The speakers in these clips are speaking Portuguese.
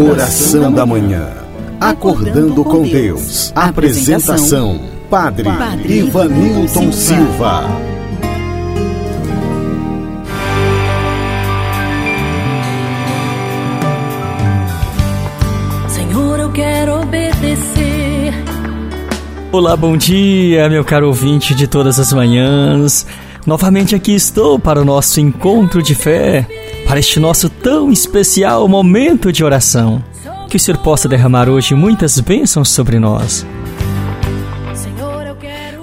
Oração da manhã. Acordando com Deus. Apresentação: Padre, Ivanilton Silva. Senhor, eu quero obedecer. Olá, bom dia, meu caro ouvinte de todas as manhãs. Novamente aqui estou para o nosso encontro de fé para este nosso tão especial momento de oração. Que o Senhor possa derramar hoje muitas bênçãos sobre nós.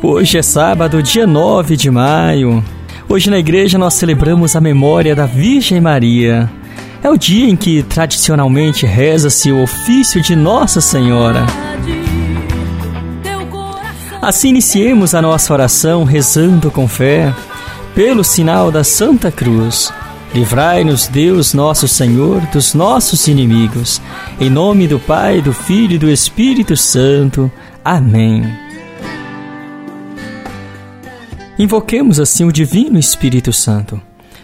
Hoje é sábado, dia 9 de maio. Hoje na igreja nós celebramos a memória da Virgem Maria. É o dia em que tradicionalmente reza-se o ofício de Nossa Senhora. Assim iniciemos a nossa oração rezando com fé, pelo sinal da Santa Cruz. Livrai-nos, Deus nosso Senhor, dos nossos inimigos. Em nome do Pai, do Filho e do Espírito Santo. Amém. Invoquemos assim o Divino Espírito Santo.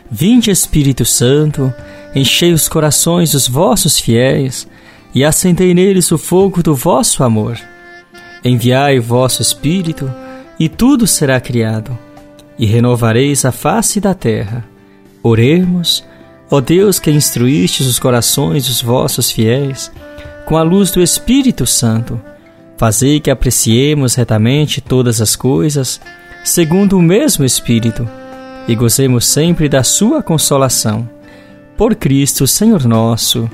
Vinde, Espírito Santo, enchei os corações dos vossos fiéis e acendei neles o fogo do vosso amor. Enviai o vosso Espírito, e tudo será criado, e renovareis a face da terra. Oremos, ó Deus que instruístes os corações dos vossos fiéis, com a luz do Espírito Santo, fazei que apreciemos retamente todas as coisas, segundo o mesmo Espírito, e gozemos sempre da sua consolação. Por Cristo, Senhor nosso.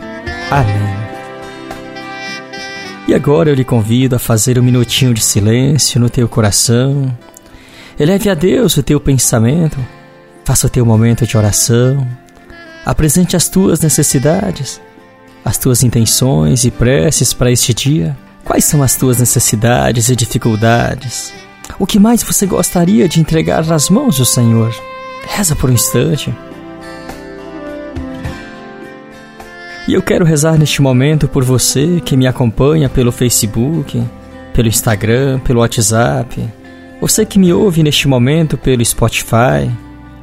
Amém. E agora eu lhe convido a fazer um minutinho de silêncio no teu coração. Eleve a Deus o teu pensamento Faça o teu momento de oração. Apresente as tuas necessidades, as tuas intenções e preces para este dia. Quais são as tuas necessidades e dificuldades? O que mais você gostaria de entregar nas mãos do Senhor? Reza por um instante. E eu quero rezar neste momento por você que me acompanha pelo Facebook, pelo Instagram, pelo WhatsApp, você que me ouve neste momento pelo Spotify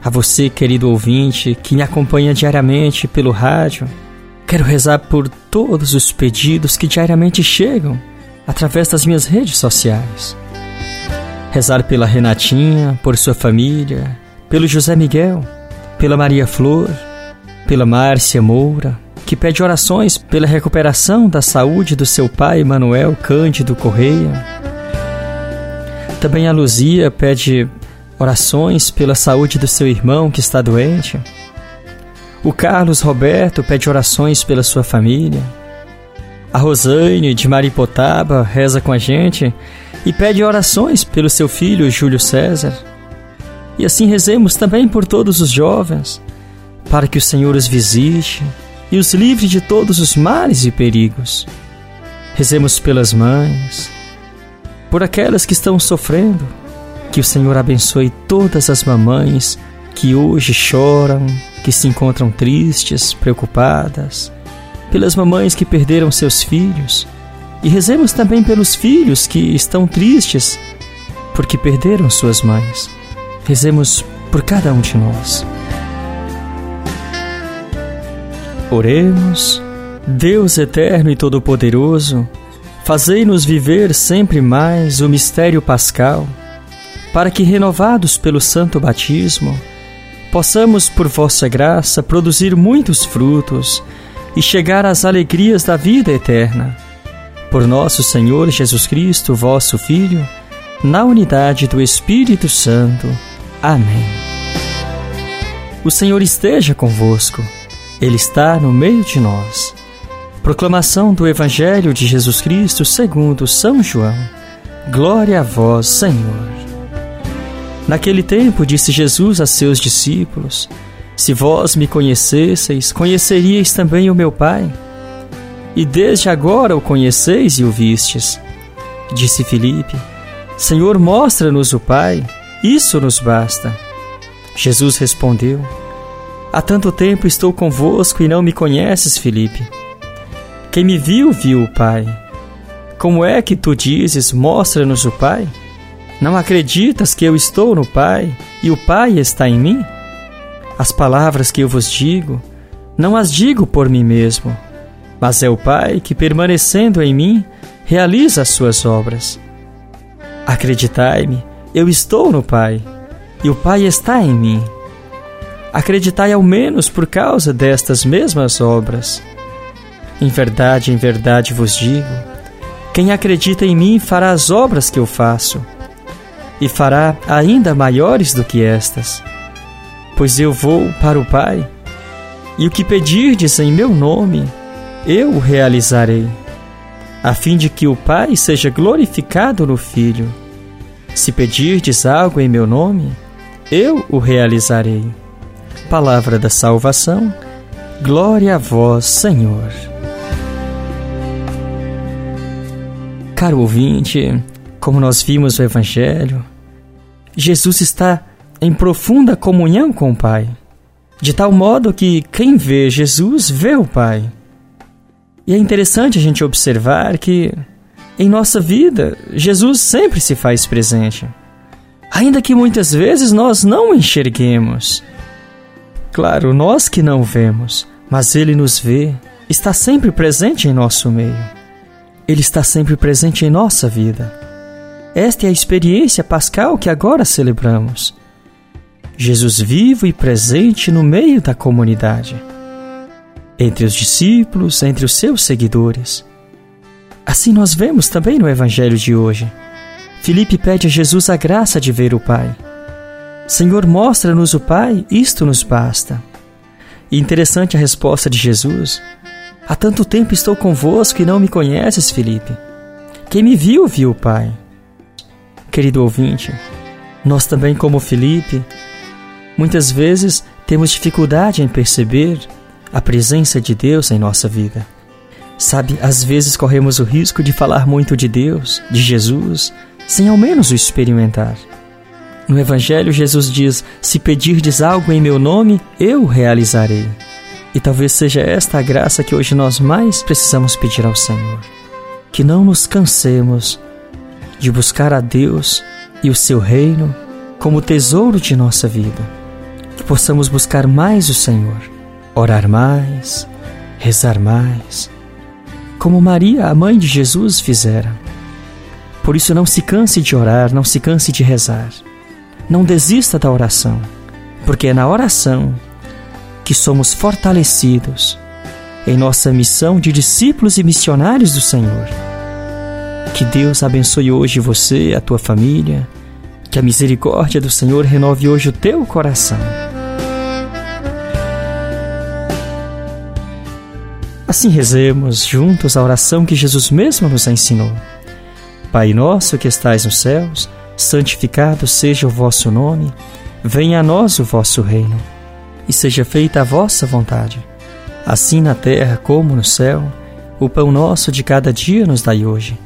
a você, querido ouvinte, que me acompanha diariamente pelo rádio, quero rezar por todos os pedidos que diariamente chegam através das minhas redes sociais. Rezar pela Renatinha, por sua família, pelo José Miguel, pela Maria Flor, pela Márcia Moura, que pede orações pela recuperação da saúde do seu pai Manuel Cândido Correia. Também a Luzia pede orações pela saúde do seu irmão que está doente. O Carlos Roberto pede orações pela sua família. A Rosane de Maripotaba reza com a gente e pede orações pelo seu filho Júlio César. E assim rezemos também por todos os jovens, para que o Senhor os visite e os livre de todos os males e perigos. Rezemos pelas mães, por aquelas que estão sofrendo, que o Senhor abençoe todas as mamães que hoje choram, que se encontram tristes, preocupadas, pelas mamães que perderam seus filhos. E rezemos também pelos filhos que estão tristes porque perderam suas mães. Rezemos por cada um de nós. Oremos, Deus eterno e todo-poderoso, fazei-nos viver sempre mais o mistério pascal para que, renovados pelo santo batismo, possamos, por vossa graça, produzir muitos frutos e chegar às alegrias da vida eterna. Por nosso Senhor Jesus Cristo, vosso Filho, na unidade do Espírito Santo. Amém. O Senhor esteja convosco, Ele está no meio de nós. Proclamação do Evangelho de Jesus Cristo segundo São João. Glória a vós, Senhor. Naquele tempo disse Jesus a seus discípulos: Se vós me conhecesseis, conheceríeis também o meu Pai. E desde agora o conheceis e o vistes. Disse Filipe: Senhor, mostra-nos o Pai, isso nos basta. Jesus respondeu: Há tanto tempo estou convosco e não me conheces, Filipe. Quem me viu, viu o Pai. Como é que tu dizes: Mostra-nos o Pai? Não acreditas que eu estou no Pai e o Pai está em mim? As palavras que eu vos digo, não as digo por mim mesmo. mas é o Pai que, permanecendo em mim, realiza as suas obras. Acreditai-me, eu estou no Pai, e o Pai está em mim. Acreditai ao menos por causa destas mesmas obras. Em verdade, em verdade vos digo: quem acredita em mim fará as obras que eu faço, e fará ainda maiores do que estas. Pois eu vou para o Pai, e o que pedirdes em meu nome, eu o realizarei, a fim de que o Pai seja glorificado no Filho. Se pedirdes algo em meu nome, eu o realizarei. Palavra da salvação, glória a vós, Senhor. Caro ouvinte, como nós vimos no Evangelho, Jesus está em profunda comunhão com o Pai, de tal modo que quem vê Jesus vê o Pai. E é interessante a gente observar que em nossa vida Jesus sempre se faz presente, ainda que muitas vezes nós não o enxerguemos. Claro, nós que não vemos, mas Ele nos vê, está sempre presente em nosso meio. Ele está sempre presente em nossa vida. Esta é a experiência pascal que agora celebramos. Jesus vivo e presente no meio da comunidade entre os discípulos, entre os seus seguidores. Assim nós vemos também no Evangelho de hoje. Filipe pede a Jesus a graça de ver o Pai. Senhor, mostra-nos o Pai, isto nos basta. E interessante a resposta de Jesus. Há tanto tempo estou convosco e não me conheces, Filipe. Quem me viu, viu o Pai. Querido ouvinte, nós também, como Filipe, muitas vezes temos dificuldade em perceber a presença de Deus em nossa vida. Sabe, às vezes corremos o risco de falar muito de Deus, de Jesus, sem ao menos o experimentar. No Evangelho, Jesus diz: Se pedirdes algo em meu nome, eu realizarei. E talvez seja esta a graça que hoje nós mais precisamos pedir ao Senhor. Que não nos cansemos de buscar a Deus e o seu reino como tesouro de nossa vida. Que possamos buscar mais o Senhor orar mais, rezar mais, como Maria, a mãe de Jesus, fizera. Por isso, não se canse de orar, não se canse de rezar. Não desista da oração, porque é na oração que somos fortalecidos em nossa missão de discípulos e missionários do Senhor. Que Deus abençoe hoje você, a tua família, que a misericórdia do Senhor renove hoje o teu coração. Assim rezemos juntos a oração que Jesus mesmo nos ensinou. Pai nosso que estais nos céus, santificado seja o vosso nome, venha a nós o vosso reino, e seja feita a vossa vontade, assim na terra como no céu. O pão nosso de cada dia nos dai hoje.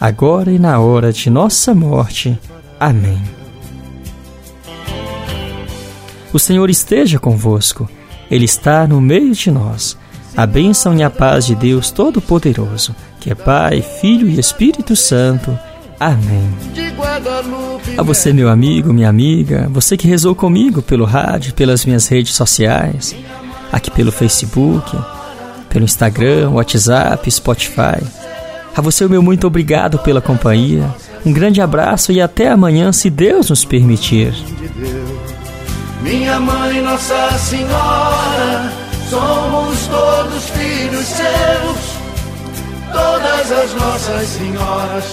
agora e na hora de nossa morte. Amém. O Senhor esteja convosco, Ele está no meio de nós. A bênção e a paz de Deus Todo-Poderoso que é Pai, Filho e Espírito Santo. Amém. A você, meu amigo, minha amiga, você que rezou comigo pelo rádio, pelas minhas redes sociais, aqui pelo Facebook, pelo Instagram, WhatsApp, Spotify. A você, o meu muito obrigado pela companhia. Um grande abraço e até amanhã, se Deus nos permitir. Minha mãe, Nossa Senhora, somos todos filhos seus. Todas as nossas senhoras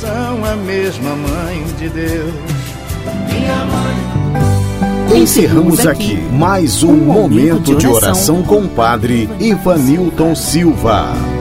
são a mesma mãe de Deus. Minha mãe. Encerramos aqui mais um momento de oração com o Padre Ivanilton Silva.